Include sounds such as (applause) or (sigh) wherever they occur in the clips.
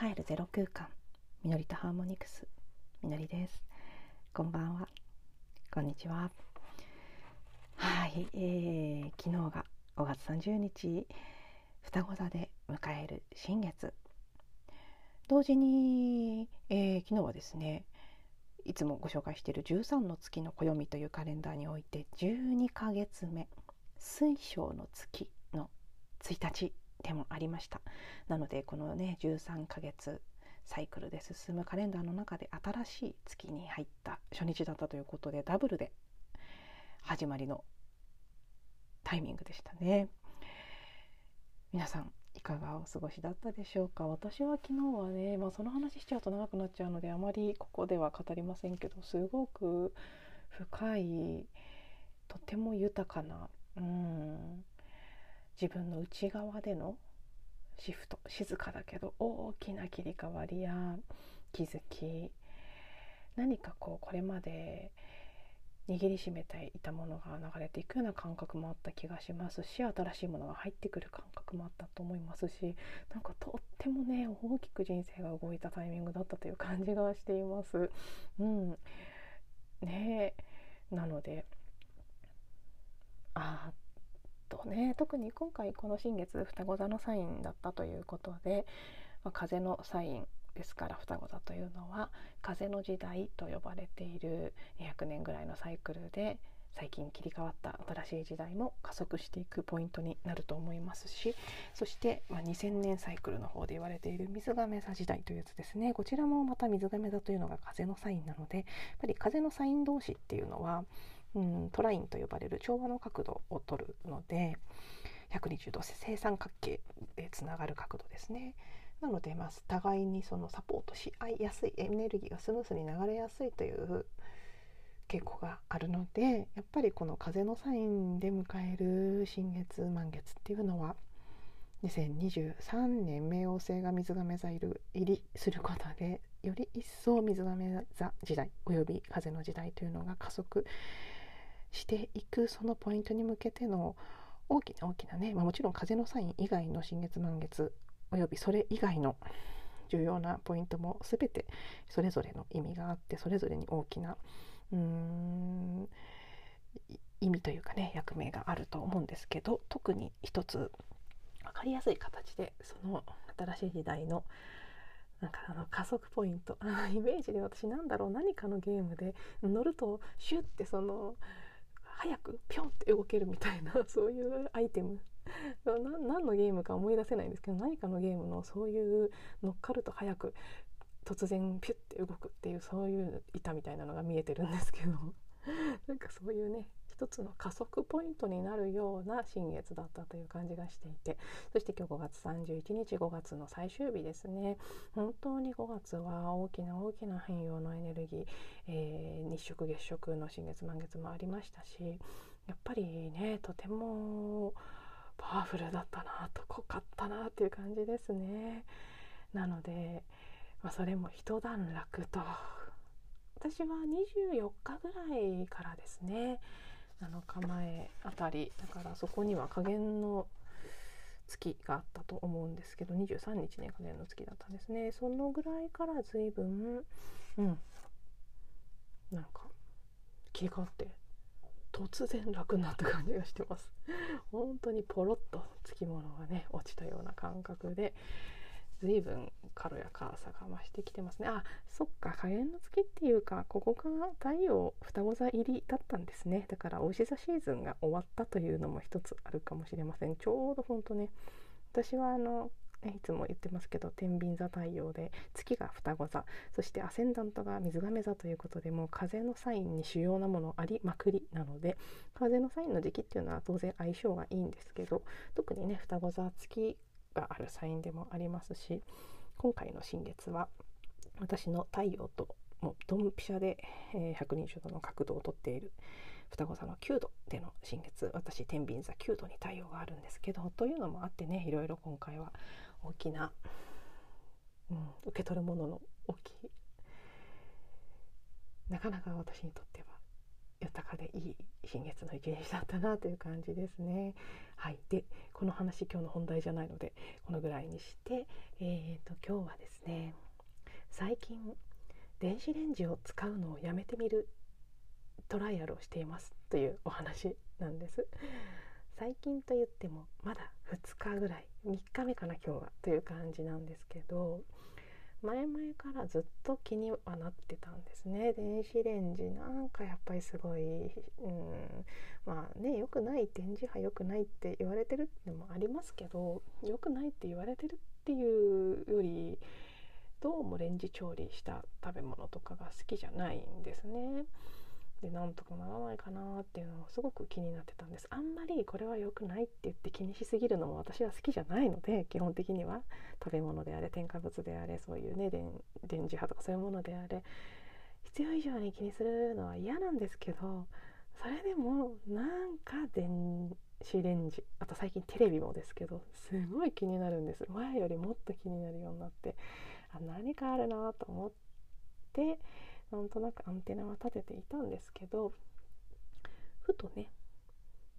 帰るゼロ空間。みのりとハーモニクス。みのりです。こんばんは。こんにちは。はい、えー、昨日が5月30日。双子座で迎える新月。同時に、えー、昨日はですねいつもご紹介している13の月の暦というカレンダーにおいて12ヶ月目。水晶の月の1日。でもありました。なのでこのね13ヶ月サイクルで進むカレンダーの中で新しい月に入った初日だったということでダブルで始まりのタイミングでしたね。皆さんいかがお過ごしだったでしょうか？私は昨日はね、まあ、その話しちゃうと長くなっちゃうのであまりここでは語りませんけどすごく深いとても豊かなうん自分の内側でのシフト静かだけど大きな切り替わりや気づき何かこうこれまで握りしめていたものが流れていくような感覚もあった気がしますし新しいものが入ってくる感覚もあったと思いますしなんかとってもね大きく人生が動いたタイミングだったという感じがしています。うん、ねなのであとね特に今回この新月双子座のサインだったということで、まあ、風のサインですから双子座というのは風の時代と呼ばれている200年ぐらいのサイクルで最近切り替わった新しい時代も加速していくポイントになると思いますしそして、まあ、2000年サイクルの方で言われている水亀座時代というやつですね。こちらもまた水亀座というのが風のサインなのでやっぱり風のサイン同士っていうのはうん、トラインと呼ばれる調和の角度を取るので120度正三角形でつながる角度ですね。なので、まあ、互いにそのサポートし合いやすいエネルギーがスムースに流れやすいという傾向があるのでやっぱりこの風のサインで迎える新月満月っていうのは2023年冥王星が水亀座入りすることでより一層水亀座時代および風の時代というのが加速していくそのポイントに向けての大きな大きなね、まあ、もちろん風のサイン以外の新月満月およびそれ以外の重要なポイントも全てそれぞれの意味があってそれぞれに大きなうーん意味というかね役目があると思うんですけど特に一つ分かりやすい形でその新しい時代のなんかあの加速ポイントイメージで私なんだろう何かのゲームで乗るとシュッてその早くピョンって動けるみたいな (laughs) そういうアイテム。何のゲームか思い出せないんですけど何かのゲームのそういう乗っかると早く突然ピュッて動くっていうそういう板みたいなのが見えてるんですけど。(laughs) なんかそういうね一つの加速ポイントになるような新月だったという感じがしていてそして今日5月31日5月の最終日ですね本当に5月は大きな大きな変容のエネルギー、えー、日食月食の新月満月もありましたしやっぱりねとてもパワフルだったなと濃かったなっていう感じですね。なので、まあ、それも一段落と私は24日ぐらいからですね7日前あたりだからそこには加減の月があったと思うんですけど23日ね加減の月だったんですね。そのぐらいから随分うん。なんか切り替わって突然楽になった感じがしてます。本当にポロッとつきものがね落ちたような感覚で随分軽やかさが増してきてますね。あそっか。加減の月っていうかここが太陽双子座入りだったんですね。だからお牛座シーズンが終わったというのも一つあるかもしれません。ちょうどほんとね私はあのいつも言ってますけど天秤座太陽で月が双子座そしてアセンダントが水亀座ということでもう風のサインに主要なものありまくりなので風のサインの時期っていうのは当然相性がいいんですけど特にね双子座月があるサインでもありますし今回の新月は私の太陽ともうドンピシャで、えー、120度の角度をとっている双子座の9度での新月私天秤座9度に太陽があるんですけどというのもあってねいろいろ今回は大きな、うん、受け取るものの大きいなかなか私にとっては豊かでいい新月の一日だったなという感じですね。はい、でこの話今日の本題じゃないのでこのぐらいにして、えーと、今日はですね最近電子レンジを使うのをやめてみるトライアルをしていますというお話なんです。最近と言ってもまだ2日ぐらい3日目かな今日はという感じなんですけど前々からずっと気にはなってたんですね電子レンジなんかやっぱりすごい、うん、まあね良くない電磁波良くないって言われてるってのもありますけど良くないって言われてるっていうよりどうもレンジ調理した食べ物とかが好きじゃないんですね。でなんとかならないかなっていうのをすごく気になってたんです。あんまりこれは良くないって言って気にしすぎるのも私は好きじゃないので基本的には。食べ物であれ添加物であれそういうね電電磁波とかそういうものであれ。必要以上に気にするのは嫌なんですけどそれでもなんか電子レンジあと最近テレビもですけどすごい気になるんです。前よりもっと気になるようになってあ何かあるなと思ってなんとなくアンテナは立てていたんですけどふとね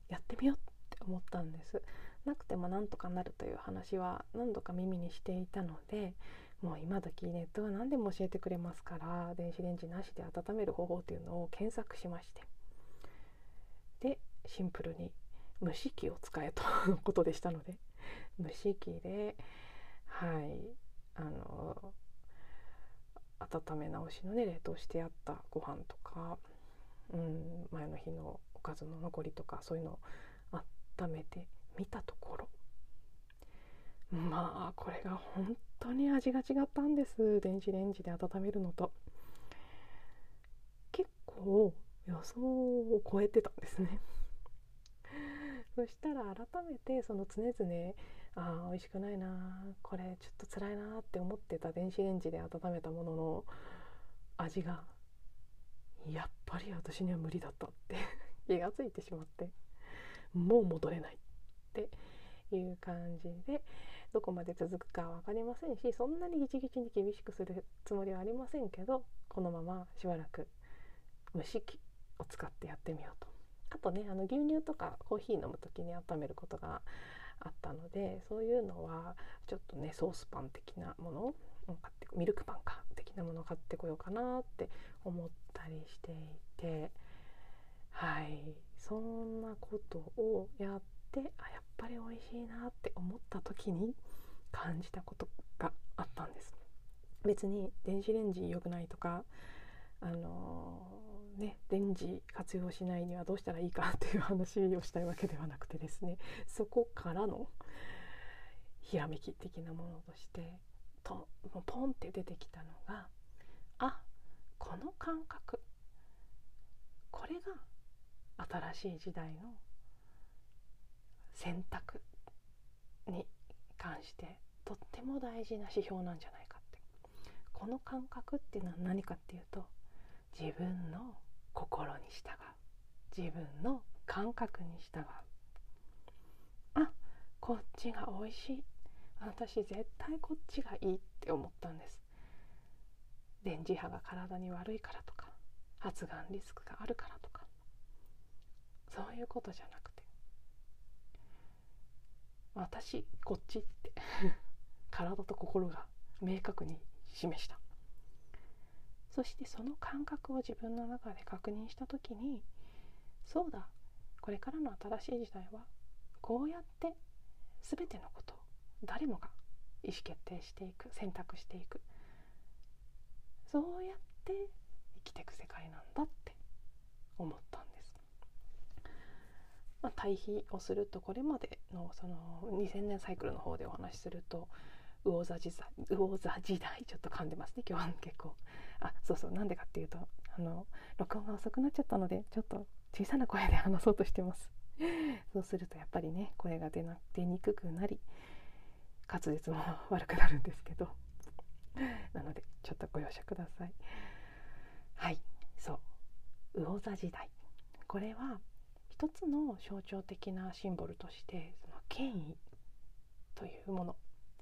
やってみようって思ったんです。なくてもなんとかなるという話は何度か耳にしていたのでもう今時ネットは何でも教えてくれますから電子レンジなしで温める方法というのを検索しまして。でシンプルに蒸し器を使えとのことでしたので。蒸し器ではいあの温め直しのね冷凍してあったご飯とか、うん、前の日のおかずの残りとかそういうのを温めてみたところ。まあこれが本当に味が違ったんです。電子レンジで温めるのと。結構予想を超えてたんですね。そしたら改めてその常々あー美味しくないなこれちょっと辛いなって思ってた電子レンジで温めたものの味がやっぱり私には無理だったって (laughs) 気がついてしまってもう戻れないっていう感じでどこまで続くか分かりませんしそんなにギチギチに厳しくするつもりはありませんけどこのまましばらく蒸し器を使ってやってみようと。あとねあの牛乳とかコーヒー飲む時に温めることがあったのでそういうのはちょっとねソースパン的なものを買ってミルクパンか的なものを買ってこようかなって思ったりしていてはいそんなことをやってあやっぱり美味しいなって思った時に感じたことがあったんです。別に電子レンジ良くないとかあのね、電磁活用しないにはどうしたらいいかっていう話をしたいわけではなくてですねそこからのひらめき的なものとしてともうポンって出てきたのがあこの感覚。これが新しい時代の選択に関してとっても大事な指標なんじゃないかって。この感覚っていうのは何かっていうと自分の心に従う。自分の感覚に従う。あこっちが美味しい。私絶対こっちがいいって思ったんです。電磁波が体に悪いからとか発がんリスクがあるからとか。そういうことじゃなくて。私こっちって。(laughs) 体と心が明確に示した。そしてその感覚を自分の中で確認した時にそうだこれからの新しい時代はこうやって全てのことを誰もが意思決定していく選択していくそうやって生きていく世界なんだって思ったんです。まあ、対比をするとこれまでのその2000年サイクルの方でお話しすると魚座時代魚座時代ちょっと噛んでますね今日は結構。あそうそうなんでかっていうとあの録音が遅くなっちゃったのでちょっと小さな声で話そうとしてます。(laughs) そうするとやっぱりね声が出な出にくくなり滑舌も悪くなるんですけど。(laughs) なのでちょっとご容赦ください。はいそう。魚座時代。これは一つの象徴的なシンボルとしてその権威というもの。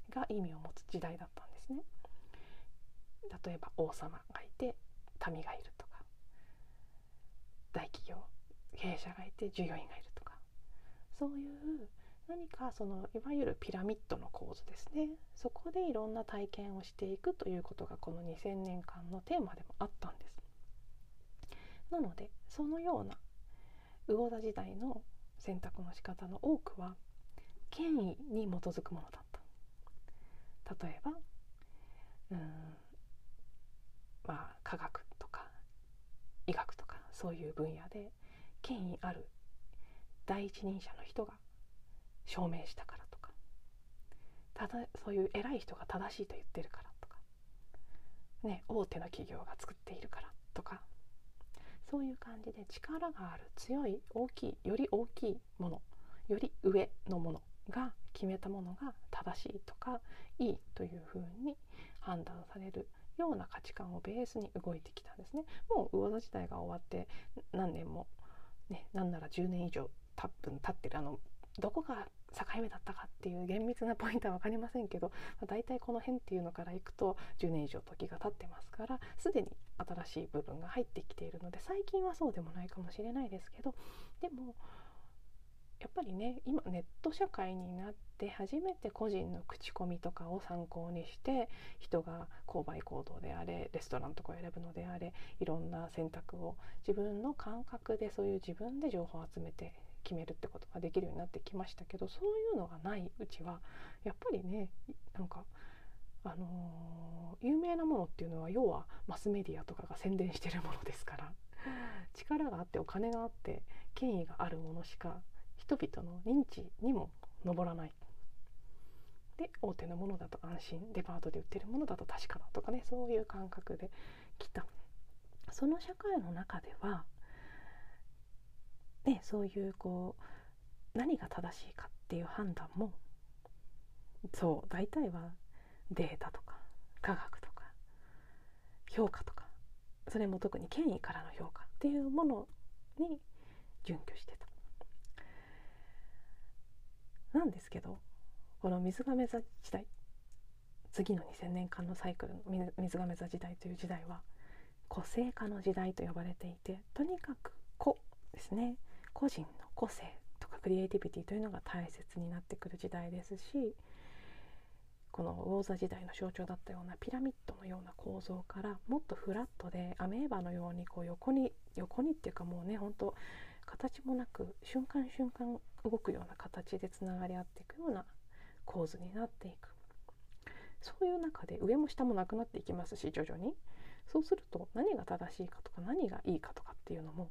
が意味を持つ時代だったんですね。例えば王様がいて民がいるとか大企業経営者がいて従業員がいるとかそういう何かそのいわゆるピラミッドの構図ですねそこでいろんな体験をしていくということがこの2000年間のテーマでもあったんです。なのでそのような魚座時代の選択の仕方の多くは権威に基づくものだっ例えばうんまあ科学とか医学とかそういう分野で権威ある第一人者の人が証明したからとかただそういう偉い人が正しいと言ってるからとか、ね、大手の企業が作っているからとかそういう感じで力がある強い大きいより大きいものより上のものが決めたものが正しいとかいいというふうに判断されるような価値観をベースに動いてきたんですね。もう魚座時代が終わって何年も、ね、なんなら10年以上多分経ってるあのどこが境目だったかっていう厳密なポイントは分かりませんけど、まあ、大体この辺っていうのからいくと10年以上時が経ってますからすでに新しい部分が入ってきているので最近はそうでもないかもしれないですけどでもやっぱりね今ネット社会になって初めて個人の口コミとかを参考にして人が購買行動であれレストランとかを選ぶのであれいろんな選択を自分の感覚でそういう自分で情報を集めて決めるってことができるようになってきましたけどそういうのがないうちはやっぱりねなんかあのー、有名なものっていうのは要はマスメディアとかが宣伝してるものですから力があってお金があって権威があるものしか人々の認知にも上らない。で大手のものだと安心デパートで売ってるものだと確かだとかねそういう感覚で来たその社会の中ではね、そういうこう何が正しいかっていう判断もそう大体はデータとか科学とか評価とかそれも特に権威からの評価っていうものに準拠してた。なんですけどこの水亀座時代次の2000年間のサイクルの水亀座時代という時代は個性化の時代と呼ばれていてとにかく個ですね。個人の個性とかクリエイティビティというのが大切になってくる時代ですしこの魚座時代の象徴だったようなピラミッドのような構造からもっとフラットでアメーバのようにこう横に横にっていうかもうねほんと形もなく瞬間瞬間動くような形でつながり合っていくような構図になっていくそういう中で上も下もなくなっていきますし徐々にそうすると何が正しいかとか何がいいかとかっていうのも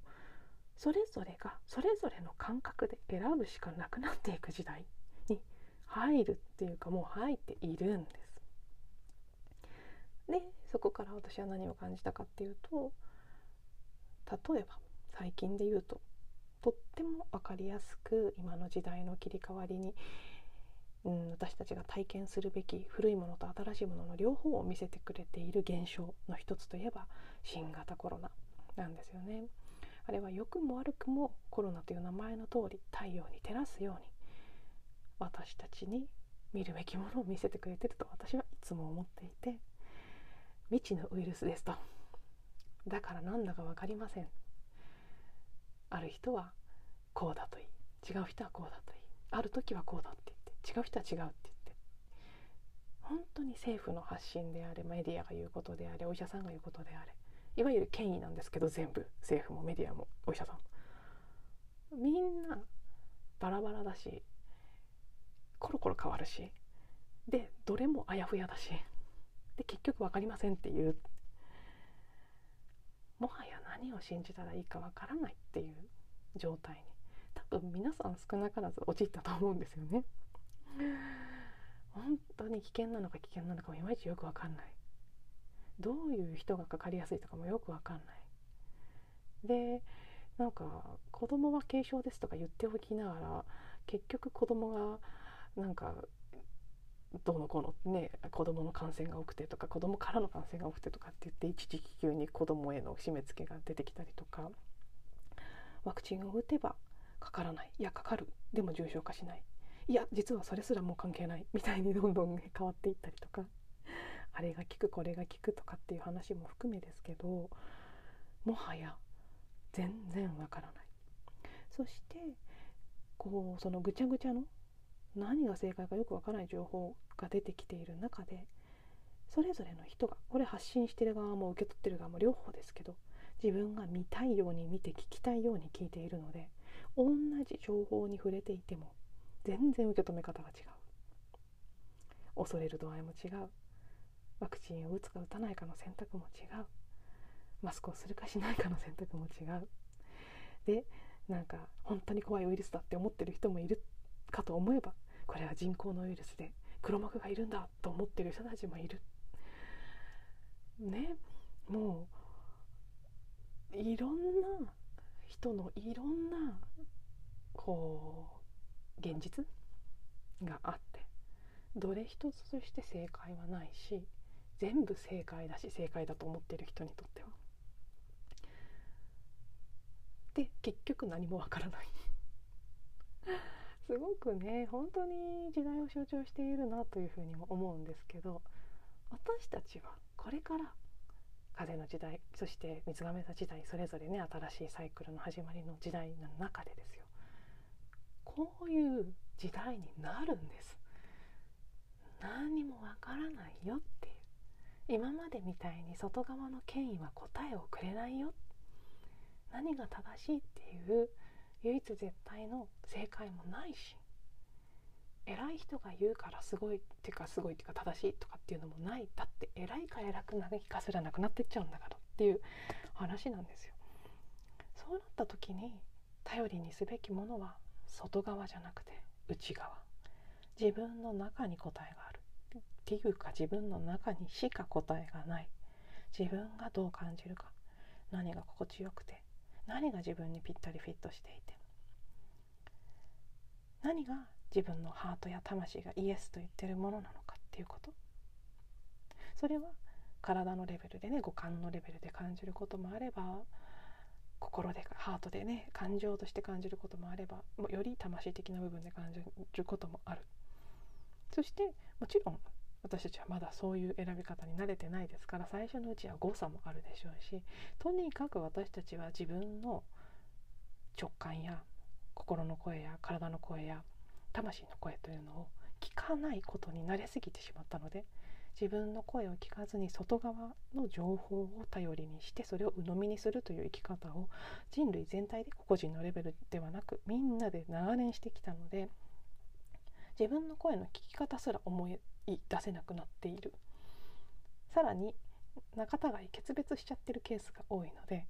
それぞれがそれぞれの感覚で選ぶしかなくなっていく時代に入るっていうかもう入っているんです。でそこから私は何を感じたかっていうと例えば最近で言うととっても分かりやすく今の時代の切り替わりに、うん、私たちが体験するべき古いものと新しいものの両方を見せてくれている現象の一つといえば新型コロナなんですよね。あれは良くも悪くもコロナという名前の通り太陽に照らすように私たちに見るべきものを見せてくれてると私はいつも思っていて未知のウイルスですとだからなんだか分かりませんある人はこうだといい。違う人はこうだといい。ある時はこうだって言って違う人は違うって言って。本当に政府の発信であれメディアが言うことであれお医者さんが言うことであれいわゆる権威なんですけど全部。政府もメディアもお医者さんも。みんなバラバラだしコロコロ変わるしでどれもあやふやだしで結局分かりませんっていう。もはや何を信じたらいいか分からないっていう状態に多分皆さん少なからず陥ったと思うんですよね。本当に危険なのか危険なのかもいまいちよく分かんないどういう人がかかりやすいとかもよくわかんない。でなんか子供は軽症ですとか言っておきながら結局子供がなんかどうのこうのね子供の感染が多くてとか子供からの感染が多くてとかって言って一時期急に子供への締め付けが出てきたりとかワクチンを打てばかからない。いやかかる。でも重症化しない。いや実はそれすらもう関係ない。みたいにどんどん、変わっていったりとかあれが効くこれが効くとかっていう話も含めですけどもはや全然わからない。そしてこうそのぐちゃぐちゃの何が正解かよくわからない情報が出てきている中でそれぞれの人がこれ発信してる側も受け取ってる側も両方ですけど自分が見たいように見て聞きたいように聞いているので同じ情報に触れていても全然受け止め方が違う。恐れる度合いも違う。ワクチンを打つか打たないかの選択も違う。マスクをするかしないかの選択も違う。でなんか本当に怖いウイルスだって思ってる人もいるかと思えばこれは人工のウイルスで黒幕がいるんだと思ってる人たちもいる。ね。もういろんな人のいろんなこう現実があってどれ一つとして正解はないし全部正解だし正解だと思ってる人にとっては。で結局何もわからない。すごくね本当に時代を象徴しているなというふうにも思うんですけど私たちはこれから風の時代そして水亀座時代それぞれね新しいサイクルの始まりの時代の中でですよ。こういう時代になるんです。何もわからないよっていう。今までみたいに外側の権威は答えをくれないよ。何が正しいっていう唯一絶対の正解もないし偉い人が言うからすごいっていうかすごいっていうか正しいとかっていうのもない。だって偉いか偉くないかすらなくなってっちゃうんだからっていう話なんですよ。そうなった時に頼りにすべきものは外側じゃなくて内側。自分の中に答えがある。っていうか自分の中にしか答えがない。自分がどう感じるか。何が心地よくて。何が自分にぴったりフィットしていて。何が自分のハートや魂がイエスと言ってるものなのかっていうこと。それは体のレベルでね五感のレベルで感じることもあれば心でハートでね感情として感じることもあればより魂的な部分で感じることもある。そしてもちろん私たちはまだそういう選び方に慣れてないですから最初のうちは誤差もあるでしょうしとにかく私たちは自分の直感や心の声や体の声や魂の声というのを聞かないことに慣れすぎてしまったので自分の声を聞かずに外側の情報を頼りにしてそれを鵜呑みにするという生き方を人類全体で個々人のレベルではなくみんなで長年してきたので自分の声の聞き方すら思い出せなくなっている。さらに仲違い決別しちゃってるケースが多いので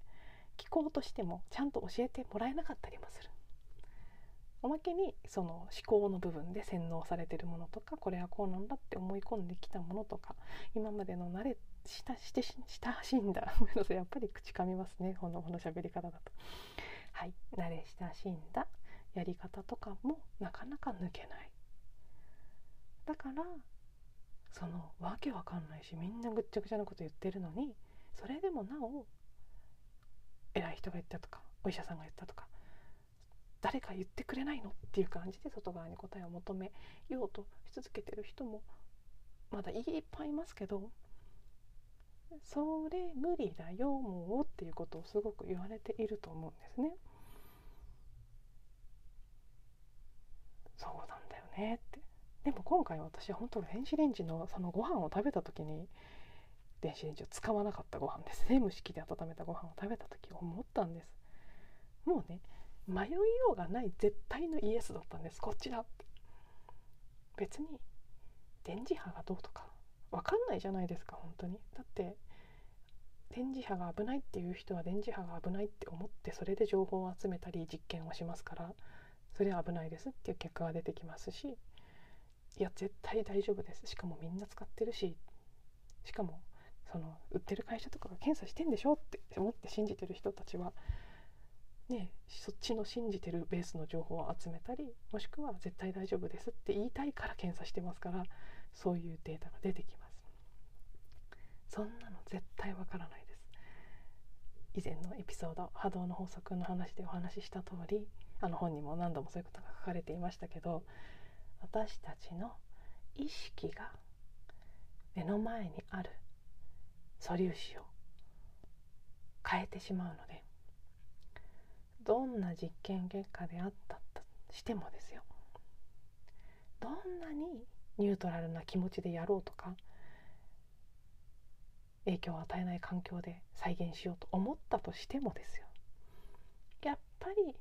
聞こうとしてもちゃんと教えてもらえなかったりもする。おまけにその思考の部分で洗脳されてるものとかこれはこうなんだって思い込んできたものとか今までの慣れしたして親しんだ (laughs) やっぱり口噛みますねこのこの喋り方だと。はい慣れ親しんだやり方とかもなかなか抜けない。だからそのわけわかんないしみんなぐっちゃぐちゃなこと言ってるのにそれでもなお偉い人が言ったとかお医者さんが言ったとか誰か言ってくれないの？っていう感じで外側に答えを求めようとし続けてる人もまだいっぱいいますけどそれ無理だよもうっていうことをすごく言われていると思うんですね。そうなんだよねって。でも今回私は本当電子レンジのそのご飯を食べた時に電子レンジを使わなかったご飯ですね。蒸し器で温めたご飯を食べた時思ったんです。もうね迷いようがない絶対のイエスだったんです。こっちだって。別に電磁波がどうとか。分かんないじゃないですか本当に。だって電磁波が危ないっていう人は電磁波が危ないって思ってそれで情報を集めたり実験をしますからそれは危ないですっていう結果が出てきますしいや絶対大丈夫です。しかもみんな使ってるししかもその売ってる会社とかが検査してんでしょって思って信じてる人たちはね、そっちの信じてるベースの情報を集めたりもしくは絶対大丈夫ですって言いたいから検査してますからそういうデータが出てきます。そんなの絶対わからないです。以前のエピソード波動の法則の話でお話しした通りあの本にも何度もそういうことが書かれていましたけど私たちの意識が目の前にある素粒子を変えてしまうのでどんな実験結果であったとしてもですよどんなにニュートラルな気持ちでやろうとか影響を与えない環境で再現しようと思ったとしてもですよやっぱり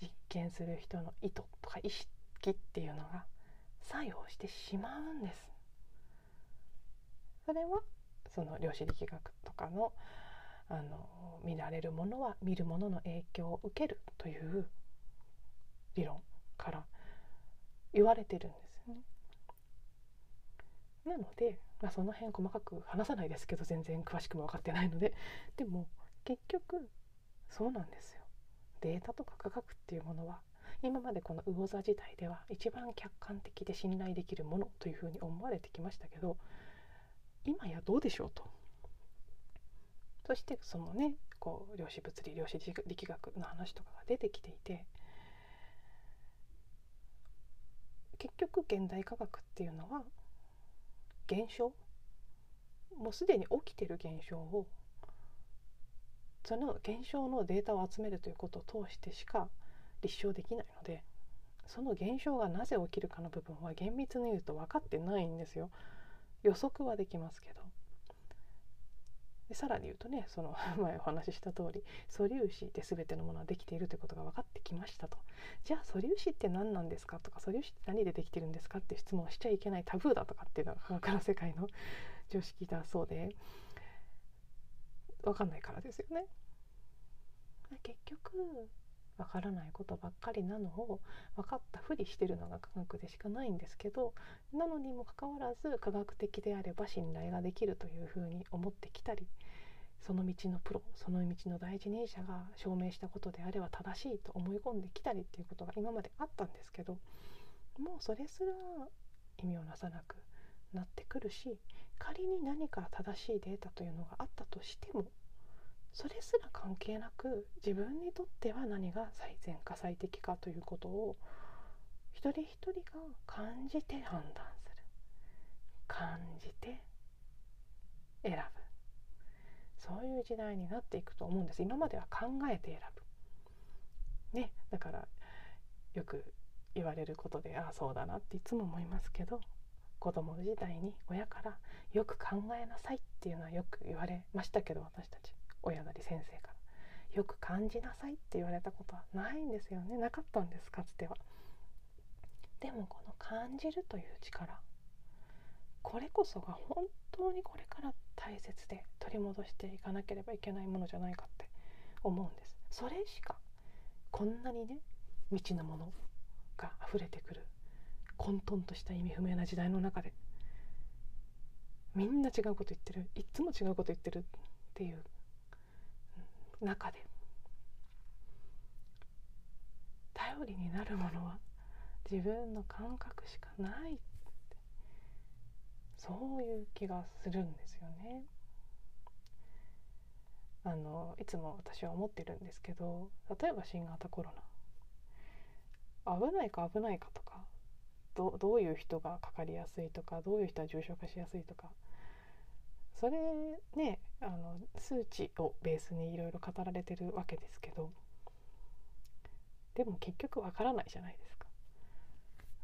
実験する人の意図とか意識っていうのが作用してしまうんです。それはその量子力学とかのあの見られるものは見るものの影響を受けるという理論から言われてるんですよね。なので、まあ、その辺細かく話さないですけど全然詳しくも分かってないのででも結局そうなんですよ。データとか科学っていうものは今までこの魚座自体では一番客観的で信頼できるものというふうに思われてきましたけど今やどうでしょうと。そしてそのねこう量子物理量子力学の話とかが出てきていて結局現代科学っていうのは現象もうすでに起きてる現象をその現象のデータを集めるということを通してしか立証できないのでその現象がなぜ起きるかの部分は厳密に言うと分かってないんですよ。予測はできますけど。でさらに言うとねその (laughs) 前お話しした通り素粒子で全てのものはできているということが分かってきましたとじゃあ素粒子って何なんですかとか素粒子って何でできてるんですかって質問をしちゃいけないタブーだとかっていうのが (laughs) 科学の世界の (laughs) 常識だそうで分かんないからですよね。結局わからないことばっかりなのを分かったふりしてるのが科学でしかないんですけどなのにもかかわらず科学的であれば信頼ができるというふうに思ってきたりその道のプロその道の第一人者が証明したことであれば正しいと思い込んできたりっていうことが今まであったんですけどもうそれすら意味をなさなくなってくるし仮に何か正しいデータというのがあったとしてもそれすら関係なく自分にとっては何が最善か最適かということを一人一人が感じて判断する。感じて選ぶ。そういう時代になっていくと思うんです。今までは考えて選ぶ。ね。だからよく言われることでああそうだなっていつも思いますけど子供時代に親からよく考えなさいっていうのはよく言われましたけど私たち。親なり先生からよく感じなさいって言われたことはないんですよね。なかったんですかつては。でもこの感じるという力これこそが本当にこれから大切で取り戻していかなければいけないものじゃないかって思うんです。それしかこんなにね未知のものが溢れてくる混沌とした意味不明な時代の中でみんな違うこと言ってるいっつも違うこと言ってるっていう中で。頼りになるものは自分の感覚しかないって。そういう気がするんですよね。あのいつも私は思ってるんですけど例えば新型コロナ。危ないか危ないかとかどどういう人がかかりやすいとかどういう人は重症化しやすいとか。それねあの数値をベースにいろいろ語られてるわけですけどでも結局わからないじゃないですか。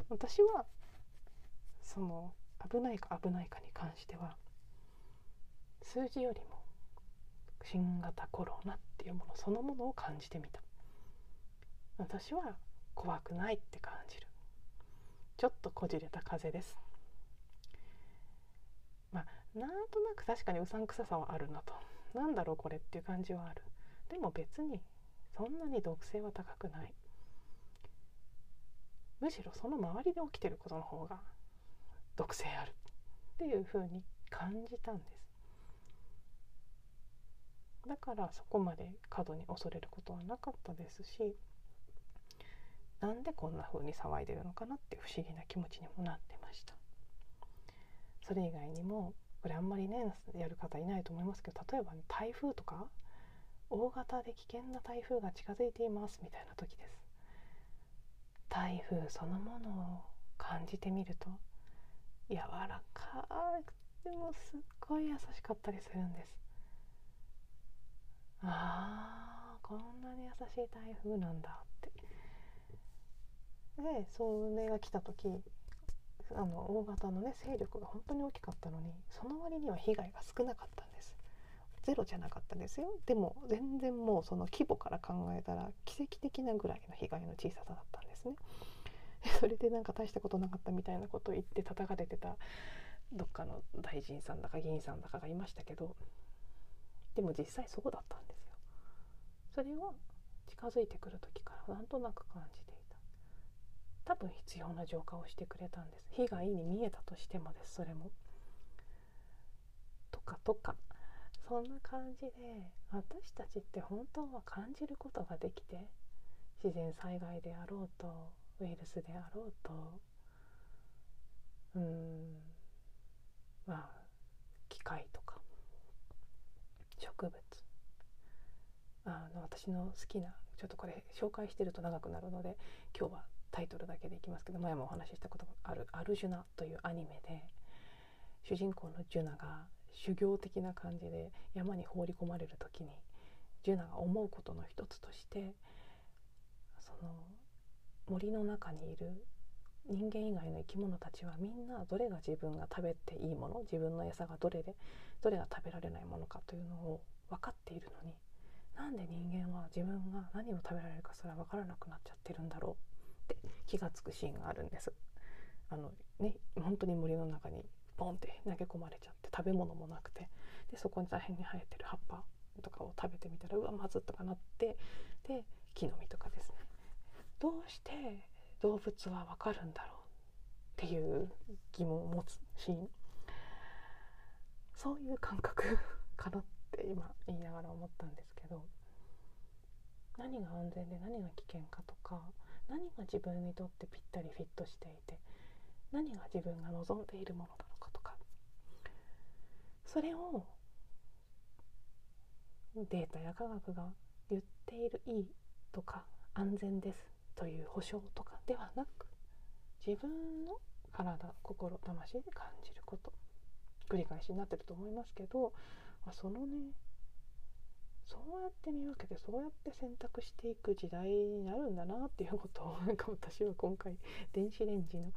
私はその危ないか危ないかに関しては数字よりも新型コロナっていうものそのものを感じてみた。私は怖くないって感じる。ちょっとこじれた風です。なんとなく確かにうさんくささはあるなと。なんだろうこれっていう感じはある。でも別にそんなに毒性は高くない。むしろその周りで起きてることの方が毒性ある。っていう風に感じたんです。だからそこまで過度に恐れることはなかったですしなんでこんな風に騒いでるのかなって不思議な気持ちにもなってました。それ以外にもこれあんまりねやる方いないと思いますけど例えば、ね、台風とか大型で危険な台風が近づいていますみたいな時です。台風そのものを感じてみると柔らかくてもすっごい優しかったりするんです。ああこんなに優しい台風なんだって。でそれが来た時あの大型のね勢力が本当に大きかったのにその割には被害が少なかったんです。ゼロじゃなかったですよ。でも全然もうその規模から考えたら奇跡的なぐらいの被害の小ささだったんですね。それでなんか大したことなかったみたいなことを言って叩かれてたどっかの大臣さんだか議員さんだかがいましたけどでも実際そうだったんですよ。それを近づいてくる時からなんとなく感じて多分必要な浄化をしてくれたんです。被害に見えたとしてもですそれも。とかとか。そんな感じで私たちって本当は感じることができて自然災害であろうとウイルスであろうとうんまあ機械とか植物。あの私の好きなちょっとこれ紹介してると長くなるので今日はタイトルだけでいきますけど前もお話ししたことがある「アルジュナ」というアニメで主人公のジュナが修行的な感じで山に放り込まれる時にジュナが思うことの一つとしてその森の中にいる人間以外の生き物たちはみんなどれが自分が食べていいもの自分の餌がどれでどれが食べられないものかというのを分かっているのになんで人間は自分が何を食べられるかすら分からなくなっちゃってるんだろうって気が付くシーンがあるんです。あのね本当に森の中にポンって投げ込まれちゃって食べ物もなくてでそこに大変に生えてる葉っぱとかを食べてみたらうわまずっとかなってで木の実とかですねどうして動物はわかるんだろうっていう疑問を持つシーンそういう感覚 (laughs) かなって今言いながら思ったんですけど何が安全で何が危険かとか何が自分にとってぴったりフィットしていて何が自分が望んでいるものだそれをデータや科学が言っているいいとか安全ですという保証とかではなく自分の体心魂で感じること繰り返しになってると思いますけど、まあ、そのねそうやって見分けてそうやって選択していく時代になるんだなっていうことを (laughs) なんか私は今回電子レンジの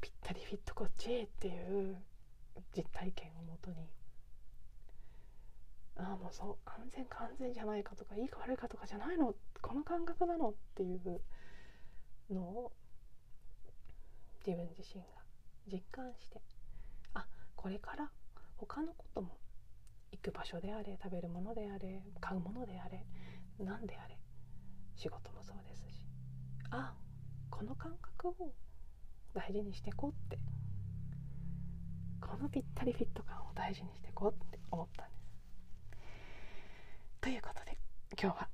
ぴったりフィットこっちっていう実体験をもとにああもうそう安全か安全じゃないかとかいいか悪いかとかじゃないのこの感覚なのっていうのを自分自身が実感してあこれから他のことも行く場所であれ食べるものであれ買うものであれ何であれ仕事もそうですしあこの感覚を大事にしていこうってこのぴったりフィット感を大事にしていこうって思ったんです。ということで今日は、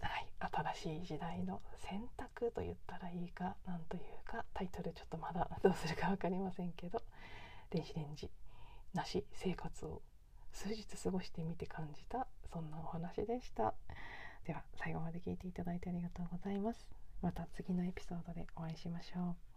はい、新しい時代の選択と言ったらいいかなんというかタイトルちょっとまだどうするか分かりませんけど電子レンジなし生活を数日過ごしてみて感じたそんなお話でした。では最後まで聞いていただいてありがとうございます。また次のエピソードでお会いしましょう。